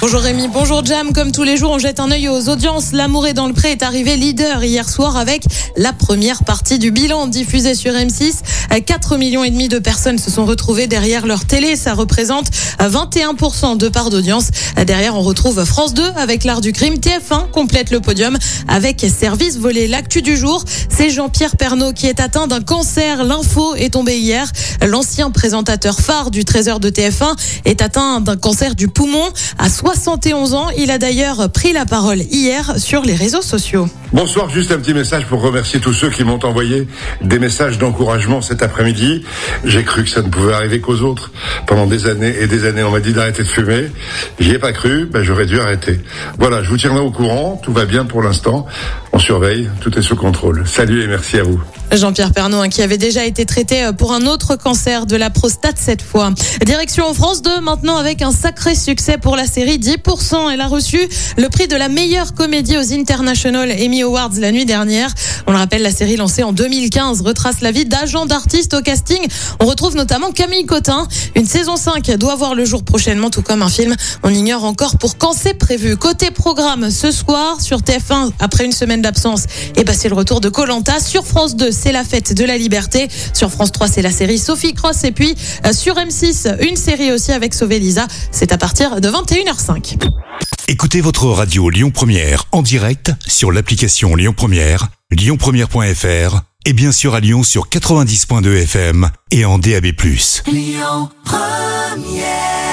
Bonjour Rémi, bonjour Jam. Comme tous les jours, on jette un œil aux audiences. L'amour est dans le pré est arrivé leader hier soir avec la première partie du bilan diffusé sur M6. 4 millions et demi de personnes se sont retrouvées derrière leur télé. Ça représente 21% de part d'audience. Derrière, on retrouve France 2 avec l'art du crime. TF1 complète le podium avec Service volé. L'actu du jour, c'est Jean-Pierre Pernaud qui est atteint d'un cancer. L'info est tombée hier. L'ancien présentateur phare du 13h de TF1 est atteint d'un cancer du poumon 71 ans. Il a d'ailleurs pris la parole hier sur les réseaux sociaux. Bonsoir, juste un petit message pour remercier tous ceux qui m'ont envoyé des messages d'encouragement cet après-midi. J'ai cru que ça ne pouvait arriver qu'aux autres. Pendant des années et des années, on m'a dit d'arrêter de fumer. J'y ai pas cru, ben j'aurais dû arrêter. Voilà, je vous tiendrai au courant, tout va bien pour l'instant. On surveille, tout est sous contrôle. Salut et merci à vous. Jean-Pierre Pernaud, hein, qui avait déjà été traité pour un autre cancer de la prostate cette fois. Direction en France 2, maintenant avec un sacré succès pour la série 10%. Elle a reçu le prix de la meilleure comédie aux International Emmy Awards la nuit dernière. On le rappelle, la série lancée en 2015 retrace la vie d'agents d'artistes au casting. On retrouve notamment Camille Cotin. Une saison 5 doit voir le jour prochainement, tout comme un film. On ignore encore pour quand c'est prévu. Côté programme, ce soir sur TF1, après une semaine d'absence, et bah, c'est le retour de Colanta. Sur France 2, c'est la fête de la liberté. Sur France 3, c'est la série Sophie Cross. Et puis euh, sur M6, une série aussi avec Sauvé Lisa. C'est à partir de 21h05. Écoutez votre radio Lyon Première en direct sur l'application Lyon Première, lyonpremière.fr et bien sûr à Lyon sur 90.2 FM et en DAB+. Lyon Première